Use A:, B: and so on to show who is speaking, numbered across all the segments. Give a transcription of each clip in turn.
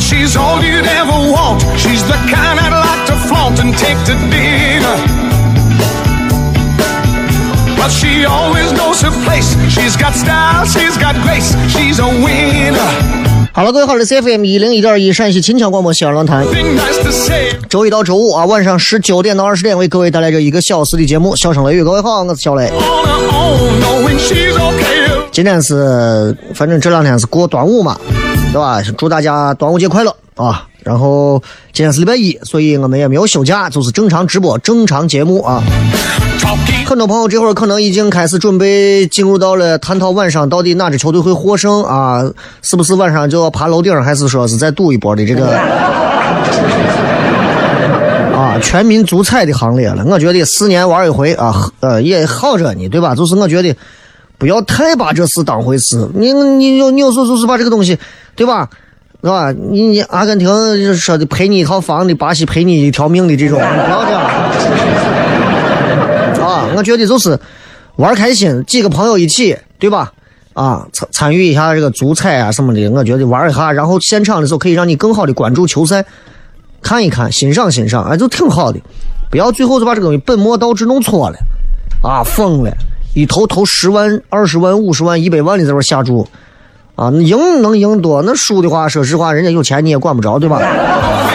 A: She's all you'd ever want. She's the kind I'd like to flaunt and take to dinner. But she always knows her place. She's got style, she's got grace. She's a winner.
B: 好了，各位好，这是 FM 一零一点一陕西秦腔广播西安论坛.周一到周五啊，晚上十九点到二十点为各位带来这一个小时的节目《笑声雷雨》。各位好，我是小雷。今天是，反正这两天是过端午嘛，对吧？祝大家端午节快乐啊！然后今天是礼拜一，所以我们也没有休假，就是正常直播、正常节目啊。很多朋友这会儿可能已经开始准备进入到了探讨晚上到底哪支球队会获胜啊？是不是晚上就要爬楼顶，还是说是再赌一波的这个 啊全民足彩的行列了？我觉得四年玩一回啊，呃也好着呢，对吧？就是我觉得不要太把这事当回事。你你有你有时候就是把这个东西，对吧？是吧？你你阿根廷说的赔你一套房的，巴西赔你一条命的这种，不要这样。啊，我觉得就是玩开心，几个朋友一起，对吧？啊，参参与一下这个足彩啊什么的，我觉得玩一下，然后现场的时候可以让你更好的关注球赛，看一看，欣赏欣赏，哎，就挺好的。不要最后就把这个东西本末倒置弄错了，啊，疯了，一投投十万、二十万、五十万、一百万的在这下注，啊，那赢能赢多，那输的话，说实话，人家有钱你也管不着，对吧.
A: Oh, oh, oh.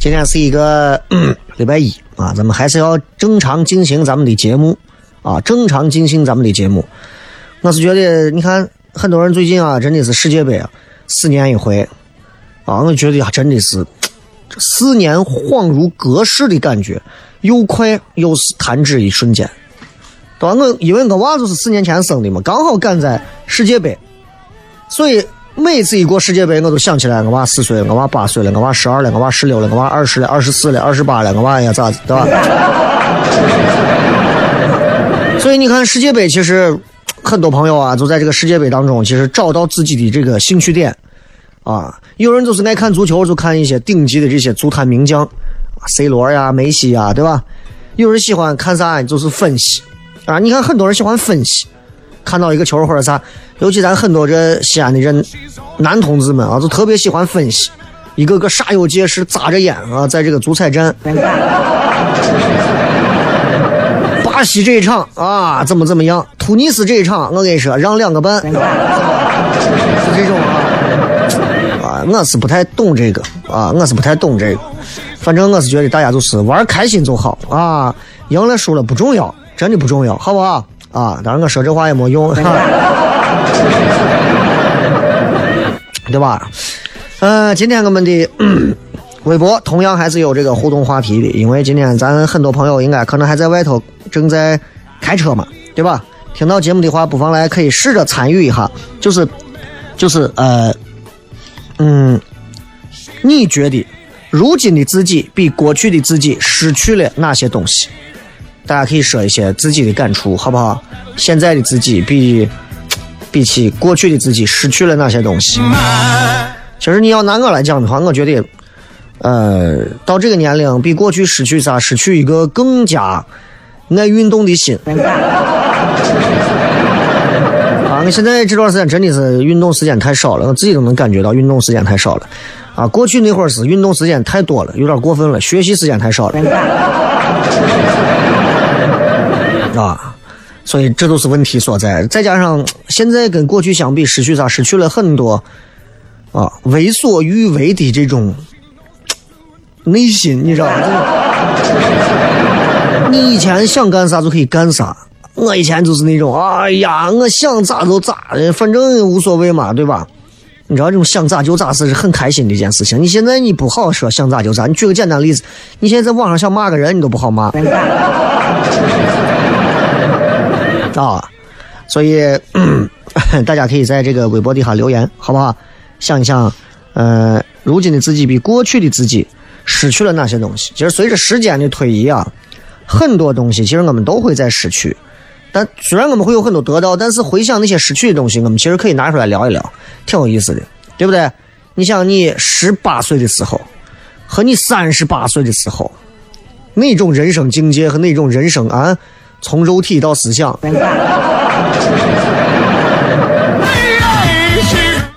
B: 今天是一个嗯礼拜一啊，咱们还是要正常进行咱们的节目啊，正常进行咱们的节目。我是觉得，你看很多人最近啊，真的是世界杯啊，四年一回啊，我觉得呀，真的是这四年恍如隔世的感觉，又快又是弹指一瞬间，对吧？我因为我娃就是四年前生的嘛，刚好赶在世界杯，所以每次一过世界杯，我都想起来我娃四岁了，我娃八岁了，我娃十二了，我娃十六了，我娃二十了，二十四了，二十八了，我娃呀咋子，对吧？所以你看世界杯，其实很多朋友啊，就在这个世界杯当中，其实找到自己的这个兴趣点啊。有人就是爱看足球，就看一些顶级的这些足坛名将，C 罗呀、梅西呀，对吧？有人喜欢看啥，就是分析啊。你看很多人喜欢分析，看到一个球或者啥，尤其咱很多这西安的人男同志们啊，就特别喜欢分析，一个个煞有介事，扎着眼啊，在这个足彩站。巴西这一场啊，怎么怎么样？突尼斯这一场，我跟你说，让两个半，是 这种啊。啊，我是不太懂这个啊，我是不太懂这个。反正我是觉得大家就是玩开心就好啊，赢了输了不重要，真的不重要，好不好？啊，当然我说这话也没用，对吧？嗯、今天我们的微博同样还是有这个互动话题的，因为今天咱很多朋友应该可能还在外头正在开车嘛，对吧？听到节目的话，不妨来可以试着参与一下，就是就是呃，嗯，你觉得如今的自己比过去的自己失去了哪些东西？大家可以说一些自己的感触，好不好？现在的自己比比起过去的自己失去了哪些东西？其实你要拿我来讲的话，我觉得，呃，到这个年龄，比过去失去啥？失去一个更加爱运动的心。啊，我现在这段时间真的是运动时间太少了，我自己都能感觉到运动时间太少了。啊，过去那会儿是运动时间太多了，有点过分了，学习时间太少了。啊，所以这都是问题所在。再加上现在跟过去相比，失去啥？失去了很多啊，为所欲为的这种内心，你知道吗？你以前想干啥就可以干啥。我以前就是那种，哎呀，我想咋就咋，反正无所谓嘛，对吧？你知道这种想咋就咋是很开心的一件事情。你现在你不好说想咋就咋。你举个简单例子，你现在在网上想骂个人，你都不好骂。啊，所以 大家可以在这个微博底下留言，好不好？想一想，呃，如今的自己比过去的自己失去了哪些东西？其实随着时间的推移啊，很多东西其实我们都会在失去。但虽然我们会有很多得到，但是回想那些失去的东西，我们其实可以拿出来聊一聊，挺有意思的，对不对？你想，你十八岁的时候和你三十八岁的时候，那种人生境界和那种人生啊，从肉体到思想，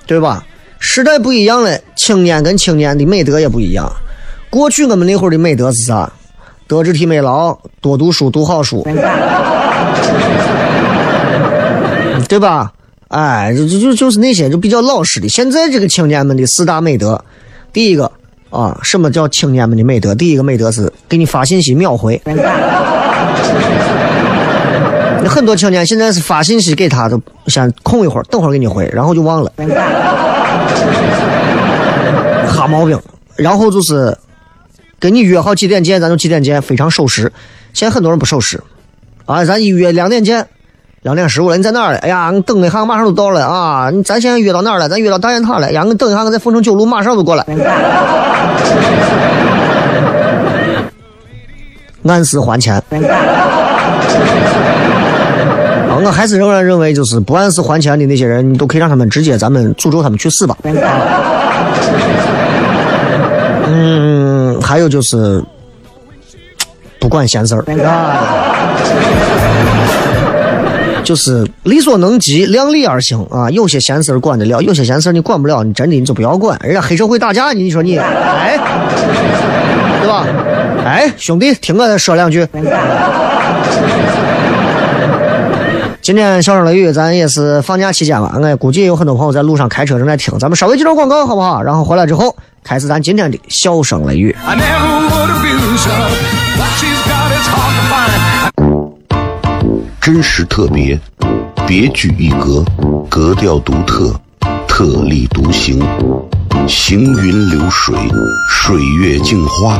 B: 对吧？时代不一样了，青年跟青年的美德也不一样。过去我们那会儿的美德是啥？德智体美劳，多读书，读好书。对吧？哎，就就就就是那些就比较老实的。现在这个青年们的四大美德，第一个啊，什么叫青年们的美德？第一个美德是给你发信息秒回。那 很多青年现在是发信息给他，都先空一会儿，等会儿给你回，然后就忘了。哈毛病。然后就是跟你约好几点见，咱就几点见，非常守时。现在很多人不守时。啊，咱一约两点见，两点十五了，你在哪儿了？哎呀，你等一下，马上就到了啊！你咱现在约到哪儿了？咱约到大雁塔了。呀，你等一下，我在凤城九路，马上就过来。按时还钱。啊，我还是仍然认为，就是不按时还钱的那些人，你都可以让他们直接，咱们诅咒他们去死吧。嗯，还有就是。不管闲事儿啊，就是力所能及，量力而行啊。有些闲事儿管得了，有些闲事儿你管不了，你真的你就不要管。人家黑社会打架，你说你哎，对吧？哎，兄弟，听我再说两句。今天笑声雷雨，咱也是放假期间吧，我估计有很多朋友在路上开车正在听，咱们稍微接段广告好不好？然后回来之后开始咱今天的笑声雷雨。
C: 真实特别，别具一格，格调独特，特立独行，行云流水，水月镜花，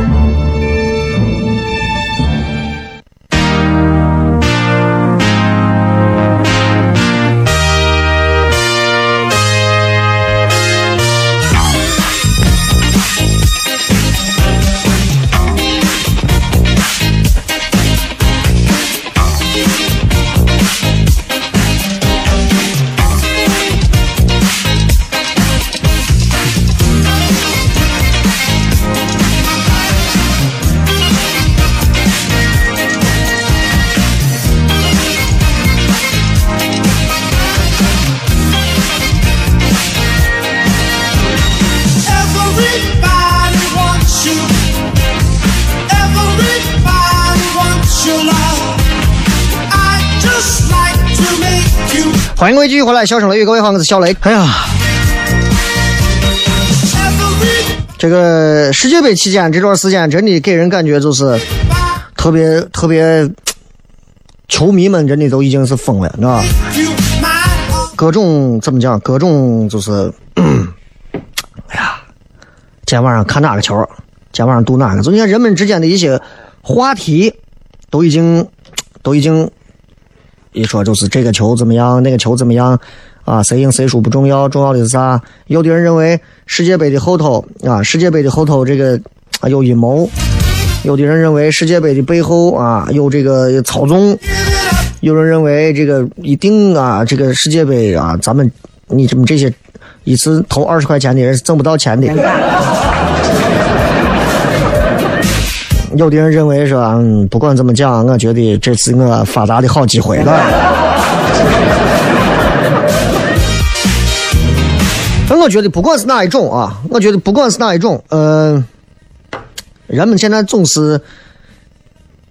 B: 欢迎各位继续回来，笑声雷雨，各位好，我是小雷。哎呀，这个世界杯期间这段时间，真的给人感觉就是特别特别，球迷们真的都已经是疯了，你知道吧？各种怎么讲？各种就是，哎呀，今天晚上看哪个球？今天晚上赌哪个？就你看人们之间的一些话题，都已经都已经一说就是这个球怎么样，那个球怎么样啊？谁赢谁输不重要，重要的是啥？有的人认为世界杯的后头啊，世界杯的后头这个啊有阴谋；有的人认为世界杯的背后啊有这个操纵；有人认为这个一定啊，这个世界杯啊，咱们你这么这些一次投二十块钱的人是挣不到钱的。有的人认为说，嗯，不管怎么讲，我觉得这是我发达的好机会了。那我觉得不管是哪一种啊，我觉得不管是哪一种，嗯、人们现在总是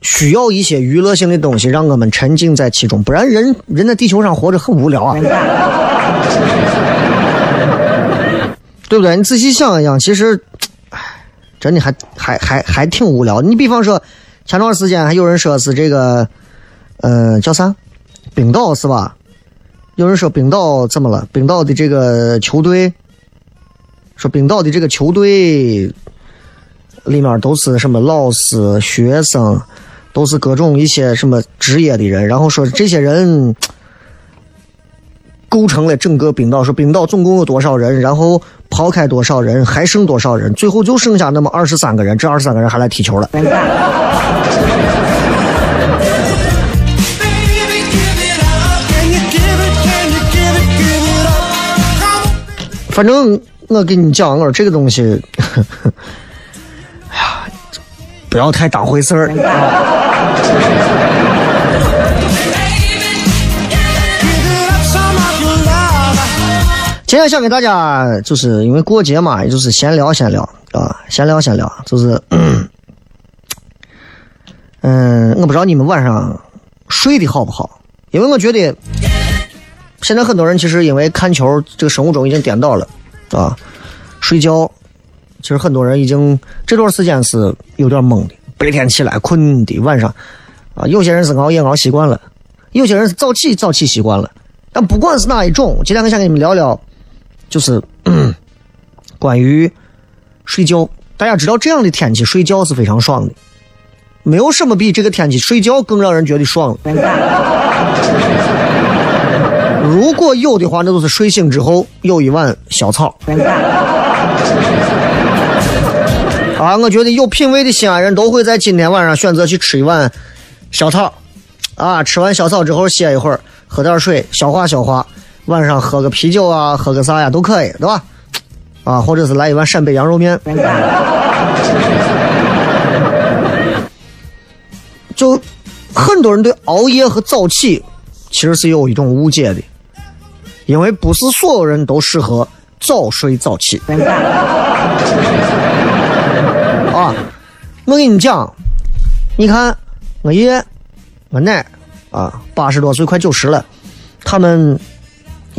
B: 需要一些娱乐性的东西，让我们沉浸在其中，不然人人在地球上活着很无聊啊，对不对？你仔细想一想，其实，唉，真的还还还还挺无聊。你比方说，前段时间还有人说是这个，呃，叫啥？冰岛是吧？有人说冰岛怎么了？冰岛的这个球队，说冰岛的这个球队里面都是什么老师、学生，都是各种一些什么职业的人，然后说这些人构成了整个冰岛。说冰岛总共有多少人，然后抛开多少人，还剩多少人，最后就剩下那么二十三个人，这二十三个人还来踢球了。反正我跟你讲，我说这个东西，哎呀，不要太当回事儿。今天想给大家，就是因为过节嘛，也就是闲聊闲聊啊，闲聊闲聊，就是，嗯，我不知道你们晚上睡得好不好，因为我觉得现在很多人其实因为看球，这个生物钟已经颠倒了啊，睡觉，其实很多人已经这段时间是有点懵的，白天起来困的，晚上啊，有些人是熬夜熬习惯了，有些人是早起早起习惯了，但不管是哪一种，今天我想跟你们聊聊。就是、嗯、关于睡觉，大家知道这样的天气睡觉是非常爽的，没有什么比这个天气睡觉更让人觉得爽了。如果有的话，那就是睡醒之后有一碗小草。啊，我觉得有品位的西安人都会在今天晚上选择去吃一碗小草。啊，吃完小草之后歇一会儿，喝点水消化消化。晚上喝个啤酒啊，喝个啥呀都可以，对吧？啊，或者是来一碗陕北羊肉面。就很多人对熬夜和早起其实是有一种误解的，因为不是所有人都适合早睡早起。啊，我跟你讲，你看我爷、我奶啊，八十多岁快九十了，他们。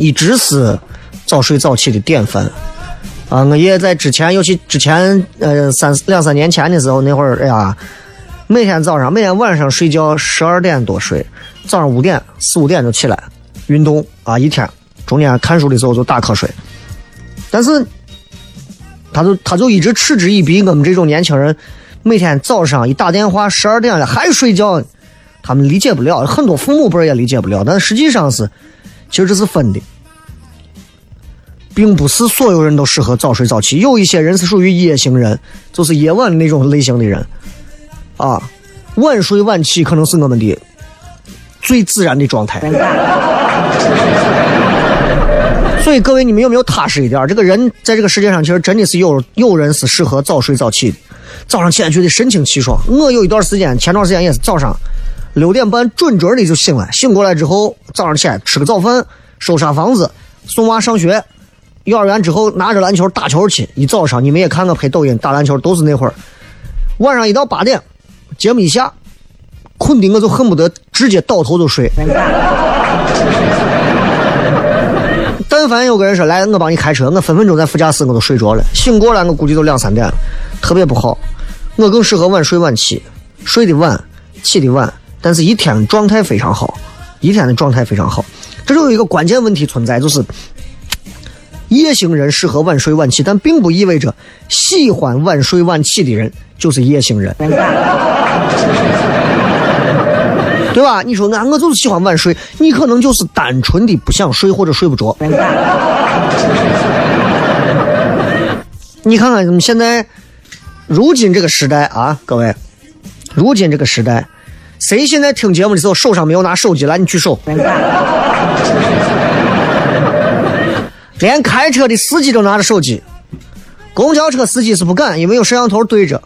B: 一直是早睡早起的典范啊！我爷爷在之前，尤其之前呃三两三年前的时候，那会儿哎呀，每天早上每天晚上睡觉十二点多睡，早上五点四五点就起来运动啊，一天中间看书的时候就打瞌睡。但是，他就他就一直嗤之以鼻，我们这种年轻人每天早上一打电话十二点了还睡觉，他们理解不了，很多父母辈也理解不了，但实际上是。其实这是分的，并不是所有人都适合早睡早起。有一些人是属于夜行人，就是夜晚那种类型的人，啊，晚睡晚起可能是我们的最自然的状态。所以各位，你们有没有踏实一点？这个人在这个世界上，其实真的是有有人是适合早睡早起的，早上起来觉得神清气爽。我有一段时间，前段时间也是早上。六点半准准的就醒了，醒过来之后，早上起来吃个早饭，收拾房子，送娃上学，幼儿园之后拿着篮球打球去。一早上你们也看我拍抖音打篮球都是那会儿，晚上一到八点，节目一下，困的我就恨不得直接倒头就睡。但凡有个人说来，我帮你开车，我分分钟在副驾驶我都睡着了，醒过来我估计都两三点了，特别不好。我更适合晚睡晚起，睡得晚，起得晚，但是一天状态非常好，一天的状态非常好。这就有一个关键问题存在，就是夜行人适合晚睡晚起，但并不意味着喜欢晚睡晚起的人就是夜行人。对吧？你说俺我就是喜欢晚睡，你可能就是单纯的不想睡或者睡不着。你看看现在，如今这个时代啊，各位，如今这个时代，谁现在听节目的时候手上没有拿手机来？你举手。连开车的司机都拿着手机，公交车司机是不敢，因为有摄像头对着；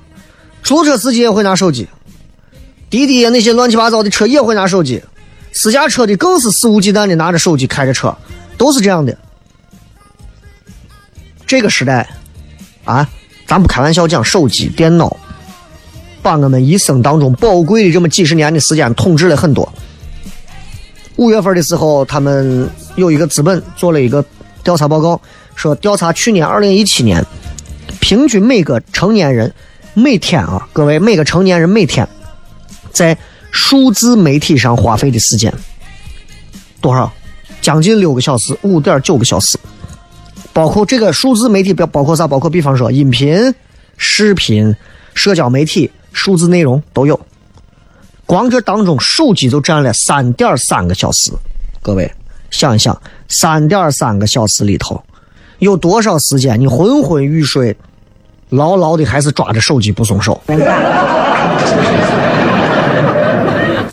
B: 出租车司机也会拿手机。滴滴那些乱七八糟的车也会拿手机，私家车的更是肆无忌惮的拿着手机开着车，都是这样的。这个时代，啊，咱不开玩笑讲，手机、电脑，把我们一生当中宝贵的这么几十年的时间统治了很多。五月份的时候，他们有一个资本做了一个调查报告，说调查去年二零一七年，平均每个成年人每天啊，各位每个成年人每天。在数字媒体上花费的时间多少？将近六个小时，五点九个小时。包括这个数字媒体，包包括啥？包括比方说音频、视频、社交媒体、数字内容都有。光这当中，手机就占了三点三个小时。各位想一想，三点三个小时里头有多少时间你昏昏欲睡，牢牢的还是抓着手机不松手？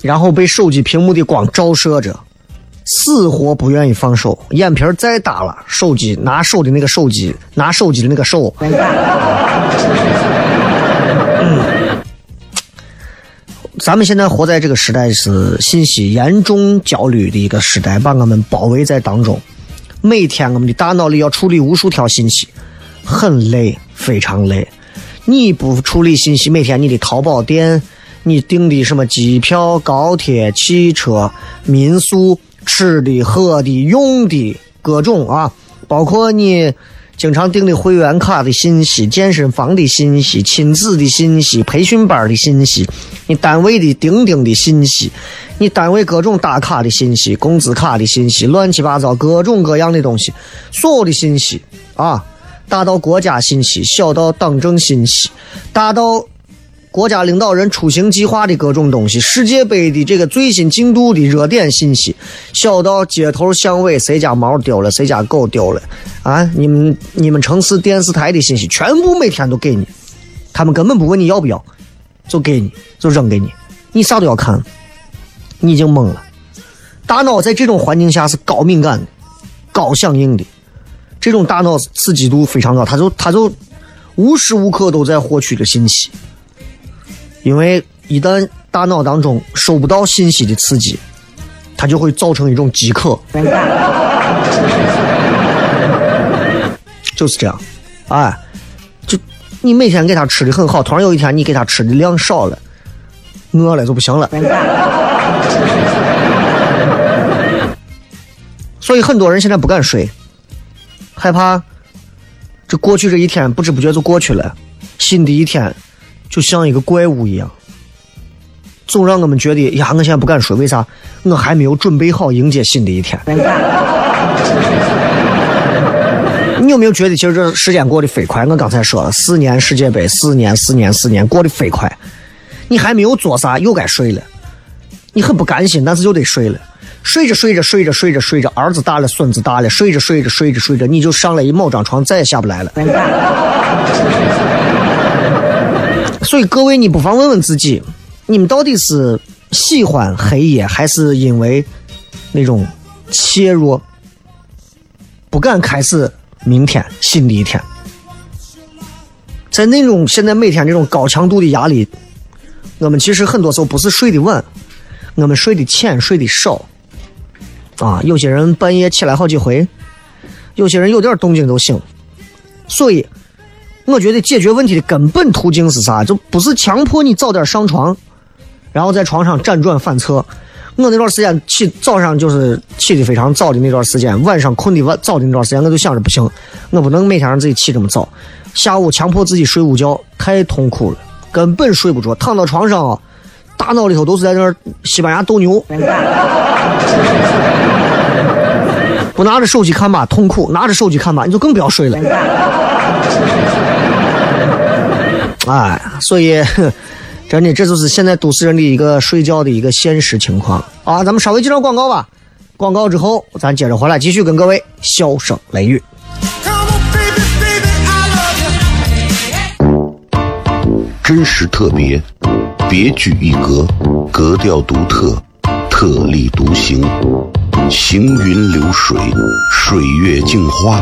B: 然后被手机屏幕的光照射着，死活不愿意放手，眼皮再大了，手机拿手的那个手机，拿手机的那个手。嗯咱们现在活在这个时代是信息严重焦虑的一个时代，把我们包围在当中。每天我们的大脑里要处理无数条信息，很累，非常累。你不处理信息，每天你的淘宝店。你订的什么机票、高铁、汽车、民宿、吃的、喝的、用的各种啊，包括你经常订的会员卡的信息、健身房的信息、亲子的信息、培训班的信息、你单位的钉钉的信息、你单位各种打卡的信息、工资卡的信息、乱七八糟各种各样的东西，所有的信息啊，大到国家信息，小到党政信息，大到。国家领导人出行计划的各种东西，世界杯的这个最新进度的热点信息，小到街头巷尾谁家猫丢了，谁家狗丢了，啊，你们你们城市电视台的信息，全部每天都给你，他们根本不问你要不要，就给你，就扔给你，你啥都要看，你已经懵了。大脑在这种环境下是高敏感的、高响应的，这种大脑刺激度非常高，他就他就无时无刻都在获取着信息。因为一旦大脑当中收不到信息的刺激，它就会造成一种饥渴，就是这样，哎，就你每天给他吃的很好，突然有一天你给他吃的量少了，饿了就不行了。所以很多人现在不敢睡，害怕这过去这一天不知不觉就过去了，新的一天。就像一个怪物一样，总让我们觉得呀，我现在不敢说，为啥？我还没有准备好迎接新的一天。你有没有觉得，其实这时间过得飞快？我刚才说了，四年世界杯，四年，四年，四年，过得飞快。你还没有做啥，又该睡了。你很不甘心，但是又得睡了。睡着睡着睡着睡着睡着，儿子大了，孙子大了，睡着睡着睡着睡着，你就上了一某张床，再也下不来了。所以各位，你不妨问问自己，你们到底是喜欢黑夜，还是因为那种怯弱，不敢开始明天新的一天？在那种现在每天这种高强度的压力，我们其实很多时候不是睡得晚，我们睡得浅，睡得少。啊，有些人半夜起来好几回，有些人有点动静都醒，所以。我觉得解决问题的根本途径是啥？就不是强迫你早点上床，然后在床上辗转反侧。我那段时间起早上就是起的非常早的那段时间，晚上困的晚早的那段时间，我就想着不行，我不能每天让自己起这么早。下午强迫自己睡午觉，太痛苦了，根本睡不着，躺到床上啊，大脑里头都是在那儿西班牙斗牛。不拿着手机看吧，痛苦；拿着手机看吧，你就更不要睡了。哎，所以 真的，这就是现在都市人的一个睡觉的一个现实情况啊！咱们稍微介绍广告吧，广告之后咱接着回来继续跟各位笑声雷雨。
C: 真实特别，别具一格，格调独特，特立独行，行云流水，水月镜花，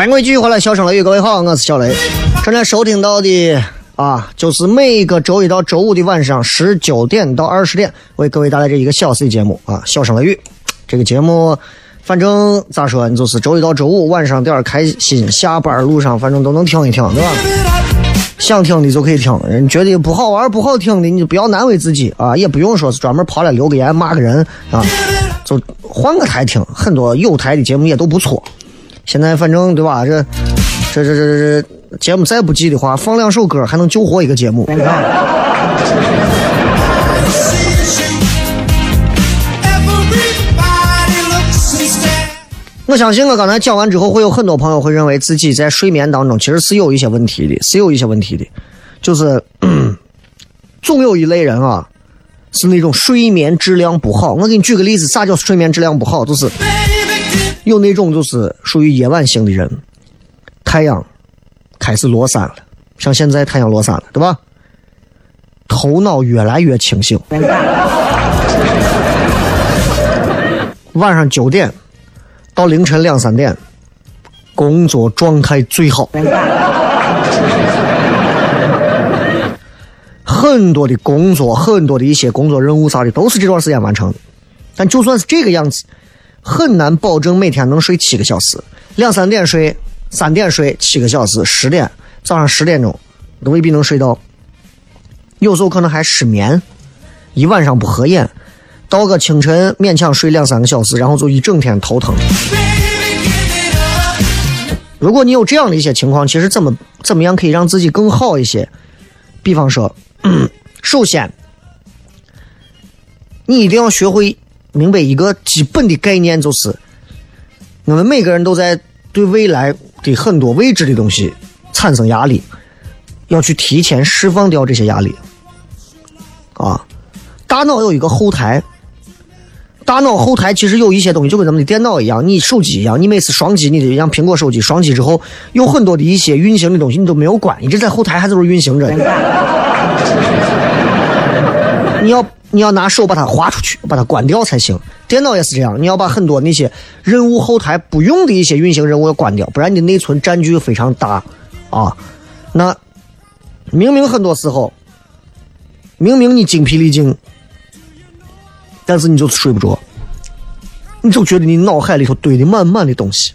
B: 欢迎各位继续回来，笑声雷雨，各位好，我是小雷。正在收听到的啊，就是每个周一到周五的晚上十九点到二十点，为各位带来这一个小时的节目啊，笑声雷雨。这个节目，反正咋说，你就是周一到周五晚上点儿开心，下班路上反正都能听一听，对吧？想听的就可以听，人觉得不好玩、不好听的，你就不要难为自己啊，也不用说是专门跑来留个言骂个人啊，就换个台听，很多有台的节目也都不错。现在反正对吧？这这这这这这节目再不济的话，放两首歌还能救活一个节目。我相信我刚才讲完之后，会有很多朋友会认为自己在睡眠当中其实是有一些问题的，是有一些问题的，就是嗯 总有一类人啊，是那种睡眠质量不好。我给你举个例子，啥叫睡眠质量不好？就是有那种就是属于夜晚型的人，太阳开始落山了，像现在太阳落山了，对吧？头脑越来越清醒，晚上九点到凌晨两三点，工作状态最好。很多的工作，很多的一些工作任务啥的，都是这段时间完成的。但就算是这个样子，很难保证每天能睡七个小时。两三点睡，三点睡，七个小时，十点早上十点钟都未必能睡到。有时候可能还失眠，一晚上不合眼，到个清晨勉强睡两三个小时，然后就一整天头疼。如果你有这样的一些情况，其实怎么怎么样可以让自己更好一些？比方说，首先，你一定要学会明白一个基本的概念，就是我们每个人都在对未来的很多未知的东西产生压力，要去提前释放掉这些压力。啊，大脑有一个后台，大脑后台其实有一些东西，就跟咱们的电脑一样，你手机一样，你每次双击你的像苹果手机双击之后，有很多的一些运行的东西你都没有关，一直在后台还都是运行着的。你要你要拿手把它划出去，把它关掉才行。电脑也是这样，你要把很多那些任务后台不用的一些运行任务要关掉，不然你的内存占据非常大啊。那明明很多时候，明明你精疲力尽，但是你就睡不着，你就觉得你脑海里头堆的满满的东西，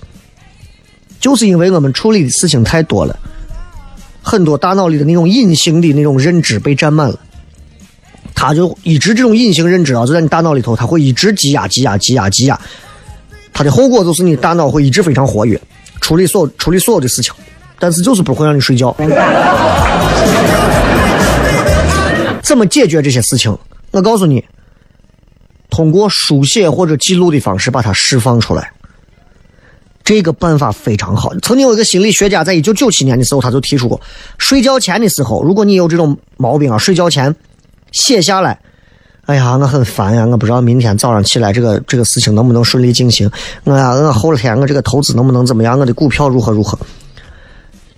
B: 就是因为我们处理的事情太多了，很多大脑里的那种隐形的那种认知被占满了。它就一直这种隐形认知啊，就在你大脑里头，它会一直积压、积压、积压、积压。它的后果就是你大脑会一直非常活跃，处理所处理所有的事情，但是就是不会让你睡觉。怎么解决这些事情？我告诉你，通过书写或者记录的方式把它释放出来。这个办法非常好。曾经有一个心理学家在一九九七年的时候，他就提出过，睡觉前的时候，如果你有这种毛病啊，睡觉前。写下来，哎呀，我很烦呀，我不知道明天早上起来这个这个事情能不能顺利进行。我呀，我后天我这个投资能不能怎么样？我的股票如何如何？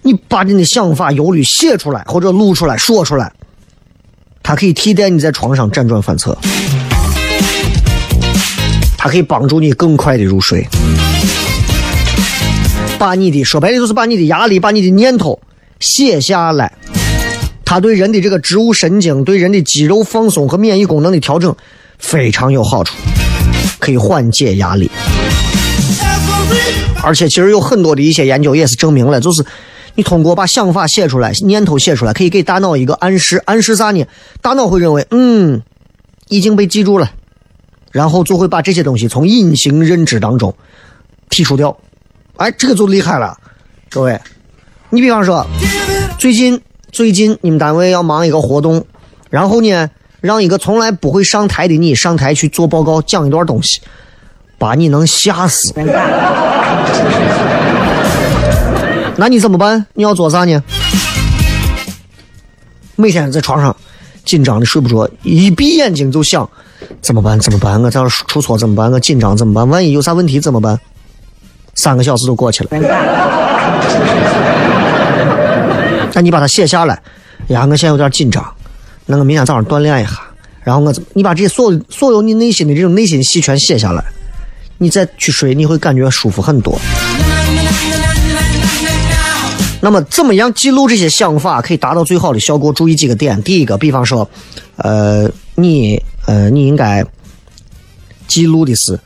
B: 你把你的想法、忧虑写出来，或者录出来说出来，它可以替代你在床上辗转反侧，它可以帮助你更快的入睡。把你的说白了就是把你的压力、把你的念头写下来。它对人的这个植物神经、对人的肌肉放松和免疫功能的调整非常有好处，可以缓解压力。而且，其实有很多的一些研究也是证明了，就是你通过把想法写出来、念头写出来，可以给大脑一个暗示，暗示啥呢？大脑会认为，嗯，已经被记住了，然后就会把这些东西从隐形认知当中剔除掉。哎，这个就厉害了，各位。你比方说，最近。最近你们单位要忙一个活动，然后呢，让一个从来不会上台的你上台去做报告，讲一段东西，把你能吓死。那你怎么办？你要做啥呢？每天在床上紧张的睡不着，一闭眼睛就想怎么办？怎么办？我这出错怎么办？我紧张怎么办？万一有啥问题怎么办？三个小时都过去了。那你把它写下来，呀，我现在有点紧张，那我明天早上锻炼一下，然后我？你把这些所所有你内心的这种内心戏全写下来，你再去睡，你会感觉舒服很多。那么，怎么样记录这些想法可以达到最好的效果？注意几个点。第一个，比方说，呃，你呃，你应该记录的是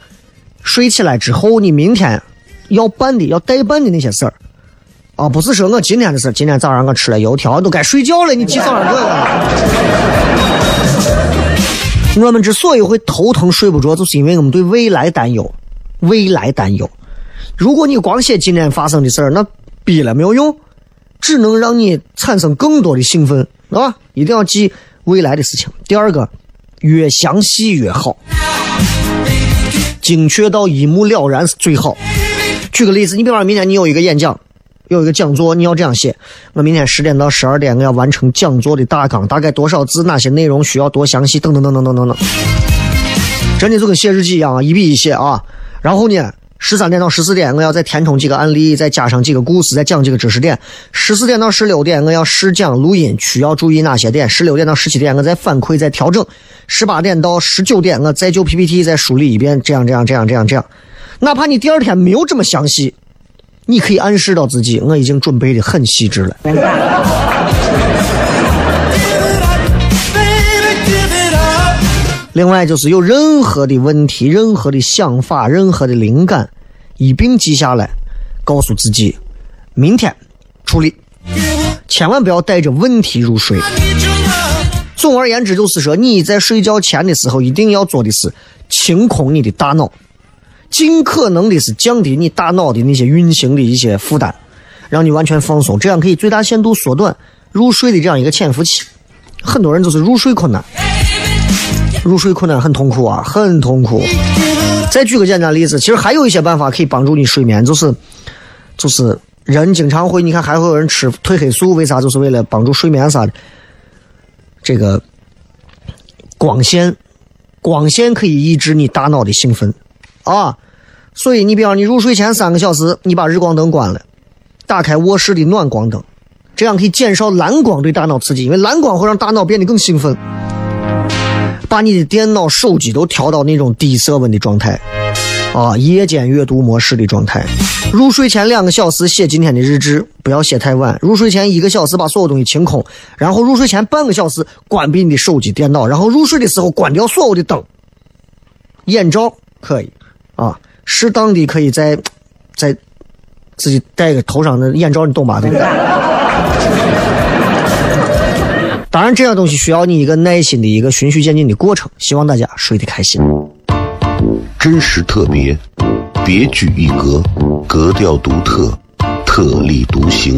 B: 睡起来之后，你明天要办的、要代办的那些事儿。啊，不是说我今天的事，今天早上我吃了油条，都该睡觉了。你记早上这个。我们之所以会头疼睡不着，就是因为我们对未来担忧，未来担忧。如果你光写今天发生的事儿，那逼了没有用，只能让你产生更多的兴奋，啊，一定要记未来的事情。第二个，越详细越好，精确到一目了然是最好。举个例子，你比方说明天你有一个演讲。有一个讲座，你要这样写：我明天十点到十二点，我要完成讲座的大纲，大概多少字，哪些内容需要多详细，等等等等等等等。真的就跟写日记一样啊，一笔一写啊。然后呢，十三点到十四点，我要再填充几个案例，再加上几个故事，再讲几个知识点。十四点到十六点，我要试讲录音，需要注意哪些点？十六点到十七点，我再反馈再调整。十八点到十九点，我再就 PPT 再梳理一遍，这样这样这样这样这样。哪怕你第二天没有这么详细。你可以暗示到自己，我已经准备的很细致了。另外就是有任何的问题、任何的想法、任何的灵感，一并记下来，告诉自己，明天处理。千万不要带着问题入睡。总而言之，就是说你在睡觉前的时候，一定要做的是清空你的大脑。尽可能的是降低你大脑的那些运行的一些负担，让你完全放松，这样可以最大限度缩短入睡的这样一个潜伏期。很多人都是入睡困难，入睡困难很痛苦啊，很痛苦。再举个简单例子，其实还有一些办法可以帮助你睡眠，就是就是人经常会，你看还会有人吃褪黑素，为啥？就是为了帮助睡眠啥的。这个光线，光线可以抑制你大脑的兴奋。啊，所以你比方你入睡前三个小时，你把日光灯关了，打开卧室的暖光灯，这样可以减少蓝光对大脑刺激，因为蓝光会让大脑变得更兴奋。把你的电脑、手机都调到那种低色温的状态，啊，夜间阅读模式的状态。入睡前两个小时写今天的日志，不要写太晚。入睡前一个小时把所有东西清空，然后入睡前半个小时关闭你的手机、电脑，然后入睡的时候关掉所有的灯。眼罩可以，啊，适当的可以在在自己戴个头上的眼罩，你懂吧？对不对？当然，这样东西需要你一个耐心的一个循序渐进的过程。希望大家睡得开心。
C: 真实特别，别具一格，格调独特，特立独行，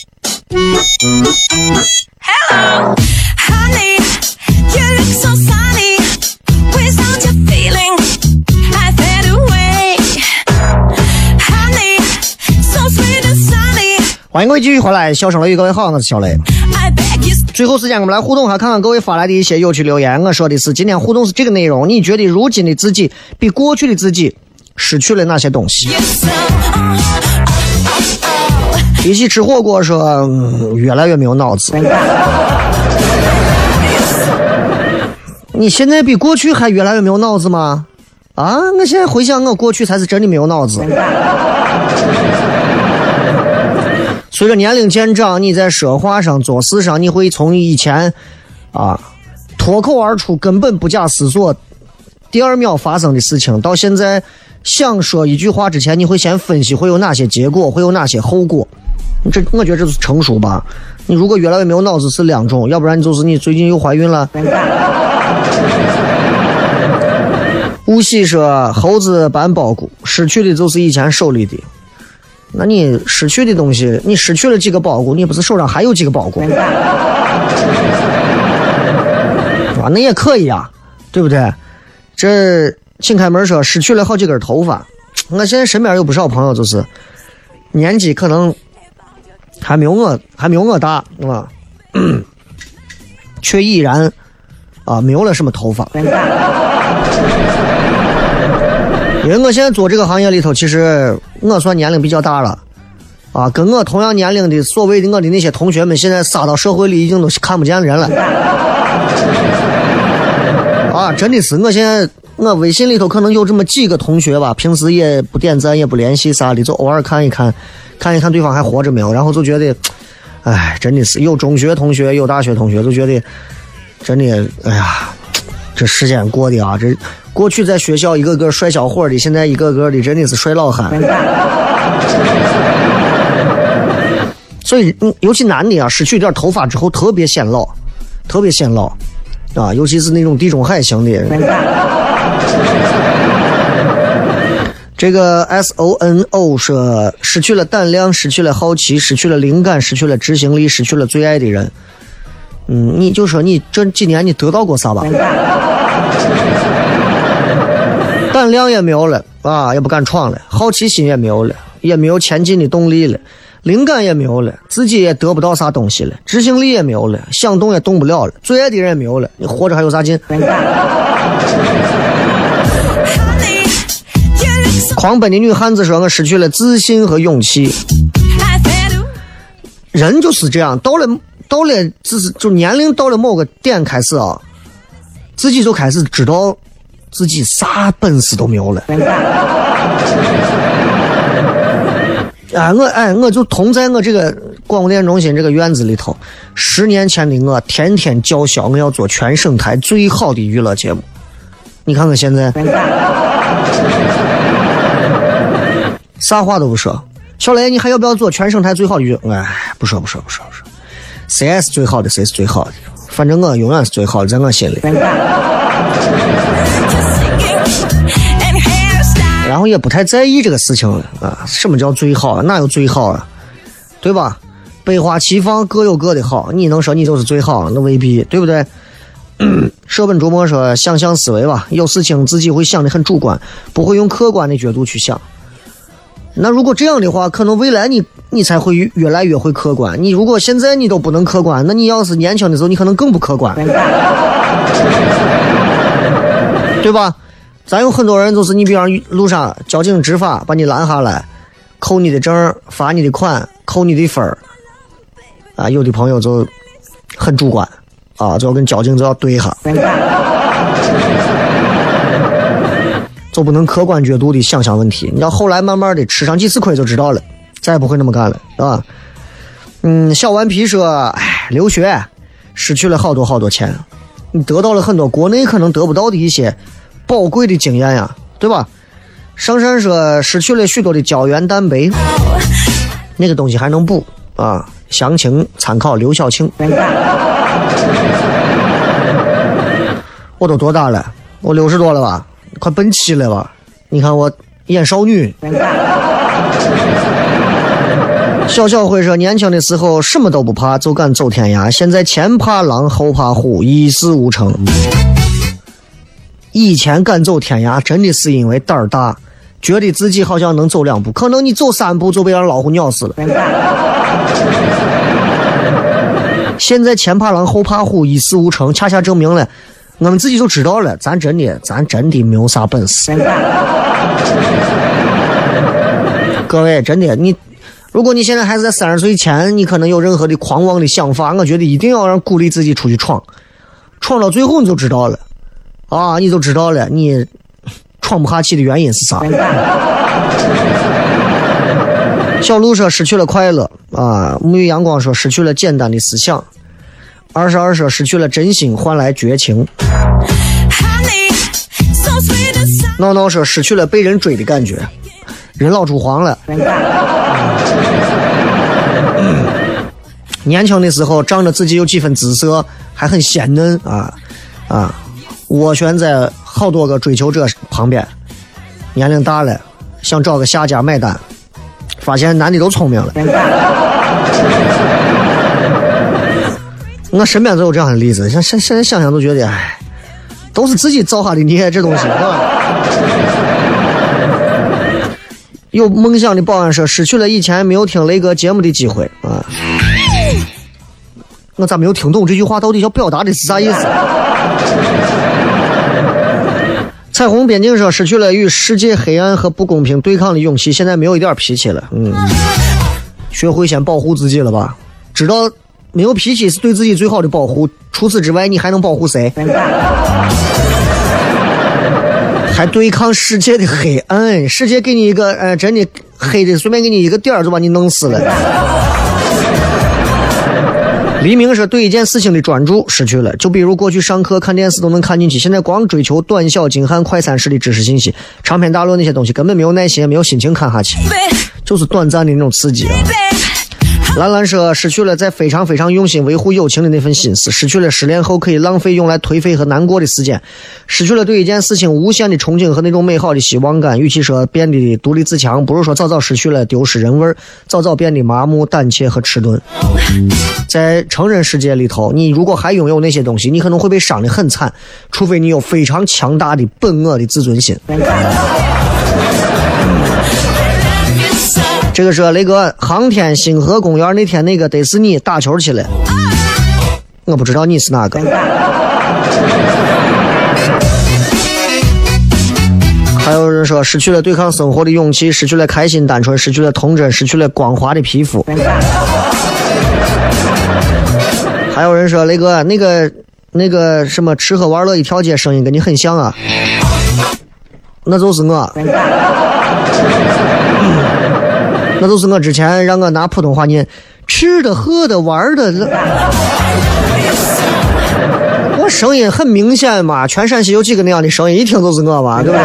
D: Honey, you look so sunny. Without your feeling, I fade away. Honey, so sweet and sunny.
B: 欢迎各位继续回来，笑声雷雨，各位好，我是小雷。
D: I beg you,
B: 最后时间我们来互动哈，看看各位发来的一些有趣留言。我说的是今天互动是这个内容，你觉得如今的自己比过去的自己失去了哪些东西
D: so. Oh, oh,
B: 比起吃火锅说，越来越没有脑子。你现在比过去还越来越没有脑子吗？啊，我现在回想，我过去才是真的没有脑子。随着年龄渐长，你在说话上、做事上，你会从以前啊脱口而出、根本不假思索，第二秒发生的事情，到现在想说一句话之前，你会先分析会有哪些结果，会有哪些后果。这我觉得这是成熟吧。你如果越来越没有脑子是两种，要不然就是你最近又怀孕了。无锡说猴子搬包谷，失去的就是以前手里的。那你失去的东西，你失去了几个包谷，你不是手上还有几个包谷？啊，那也可以啊，对不对？这请开门说失去了好几根头发，我现在身边有不少朋友，就是年纪可能还没有我还没有我大啊，却依然啊没有了什么头发。因为我现在做这个行业里头，其实我算年龄比较大了，啊，跟我同样年龄的所谓的我的那些同学们，现在撒到社会里已经都是看不见人了。啊，真的是，我现在我微信里头可能有这么几个同学吧，平时也不点赞，也不联系啥的，就偶尔看一看，看一看对方还活着没有，然后就觉得，哎，真的是有中学同学，有大学同学，就觉得真的，哎呀，这时间过的啊，这过去在学校一个个帅小伙的，现在一个个的真的是帅老汉。所以，嗯尤其男的啊，失去点头发之后特别显老，特别显老，啊，尤其是那种地中海型的人。这个 S O N O 说，失去了胆量，失去了好奇，失去了灵感，失去了执行力，失去了最爱的人。嗯，你就说你这几年你得到过啥吧？胆量也没有了啊，也不敢闯了；好奇心也没有了，也没有前进的动力了；灵感也没有了，自己也得不到啥东西了；执行力也没有了，想动也动不了了；最爱的人也没有了，你活着还有啥劲？狂奔的女汉子说：“我失去了自信和勇气。人就是这样，到了到了，就是就年龄到了某个点开始啊，自己就开始知道自己啥本事都没有了。哎，我哎，我就同在我这个广播电中心这个院子里头，十年前的我天天叫嚣我要做全省台最好的娱乐节目。你看看现在，啥话都不说。小雷，你还要不要做全省台最好的娱？哎，不说不说不说不说，谁是最好的谁是最好的，反正我永远是最好的，在我心里。后也不太在意这个事情了啊。什么叫最好？哪有最好啊？对吧？百花齐放，各有各的好。你能说你就是最好？那未必，对不对？舍本逐末说，想象思维吧，有事情自己会想的很主观，不会用客观的角度去想。那如果这样的话，可能未来你你才会越越来越会客观。你如果现在你都不能客观，那你要是年轻的时候，你可能更不客观，对吧？咱有很多人就是你，比方路上交警执法把你拦下来，扣你的证，罚你的款，扣你的分儿，啊，有的朋友就很主观，啊，就要跟交警就要对下，就不能客观角度的想想问题。你要后来慢慢的吃上几次亏就知道了，再也不会那么干了，啊。嗯，小顽皮说，哎，留学失去了好多好多钱，你得到了很多国内可能得不到的一些宝贵的经验呀，对吧？上山说失去了许多的胶原蛋白，那个东西还能补啊。详情参考刘晓庆。我都多大了？我六十多了吧？快奔七了吧？你看我演少女。小小辉说，年轻的时候什么都不怕，就敢走天涯。现在前怕狼后怕虎，一事无成。以前敢走天涯，真的是因为胆儿大，觉得自己好像能走两步，可能你走三步就被让老虎咬死了。现在前怕狼后怕虎，一事无成，恰恰证明了我们自己就知道了，咱真的，咱真的没有啥本事。各位，真的，你如果你现在还是在三十岁前，你可能有任何的狂妄的想法，我觉得一定要让鼓励自己出去闯，闯到最后你就知道了，啊，你就知道了，你喘不下去的原因是啥。小鹿说失去了快乐啊，沐浴阳光说失去了简单的思想，二十二说失去了真心换来绝情.闹闹说失去了被人追的感觉，人老珠黄了。年轻的时候仗着自己有几分姿色，还很鲜嫩啊啊，斡旋在好多个追求者旁边。年龄大了，想找个下家买单，发现男的都聪明了。我身边就有这样的例子，现现现在想想都觉得，哎，都是自己造下的孽，这东西，是吧？有梦想的保安说，失去了以前没有听雷哥节目的机会啊。我咋没有听懂这句话到底要表达的是啥意思？彩虹边境说，失去了与世界黑暗和不公平对抗的勇气，现在没有一点脾气了。嗯，学会先保护自己了吧？知道没有脾气是对自己最好的保护，除此之外你还能保护谁？还对抗世界的黑暗，世界给你一个，呃，真的黑的，随便给你一个点就把你弄死了。黎明是对一件事情的专注失去了，就比如过去上课看电视都能看进去，现在光追求短小精悍、快餐式的知识信息，长篇大论那些东西根本没有耐心，也没有心情看下去，就是短暂的那种刺激啊。兰兰说失去了在非常非常用心维护友情的那份心思，失去了失恋后可以浪费用来颓废和难过的时间，失去了对一件事情无限的憧憬和那种美好的希望感。与其说变得独立自强，不如说早早失去了丢失人味儿，早早变得麻木、胆怯和迟钝。在成人世界里头，你如果还拥有那些东西，你可能会被伤得很惨，除非你有非常强大的本我的自尊心。这个说雷哥，航天星河公园那天那个得是你打球去了，我不知道你是哪个。还有人说失去了对抗生活的勇气，失去了开心单纯，失去了童真，失去了光滑的皮肤。还有人说雷哥，那个那个什么吃喝玩乐一条街，声音跟你很像啊，那就是我。那就是我之前让我拿普通话念，吃的、喝的、玩的，我声音很明显嘛，全陕西有几个那样的声音，一听就是我嘛，对不对？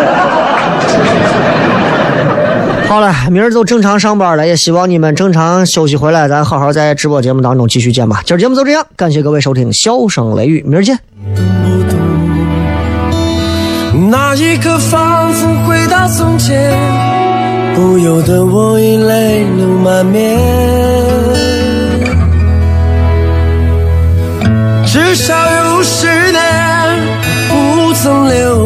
B: 好了，明儿就正常上班了，也希望你们正常休息回来，咱好好在直播节目当中继续见吧。今儿节目就这样，感谢各位收听，笑声雷雨，明儿见。
E: 那一刻仿佛回到从前，不由得我已泪流满面。至少有十年不曾流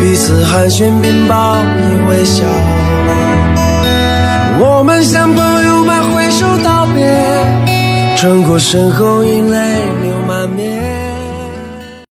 E: 彼此寒暄并报以微笑。我们向朋友们挥手道别，穿过身后，因泪。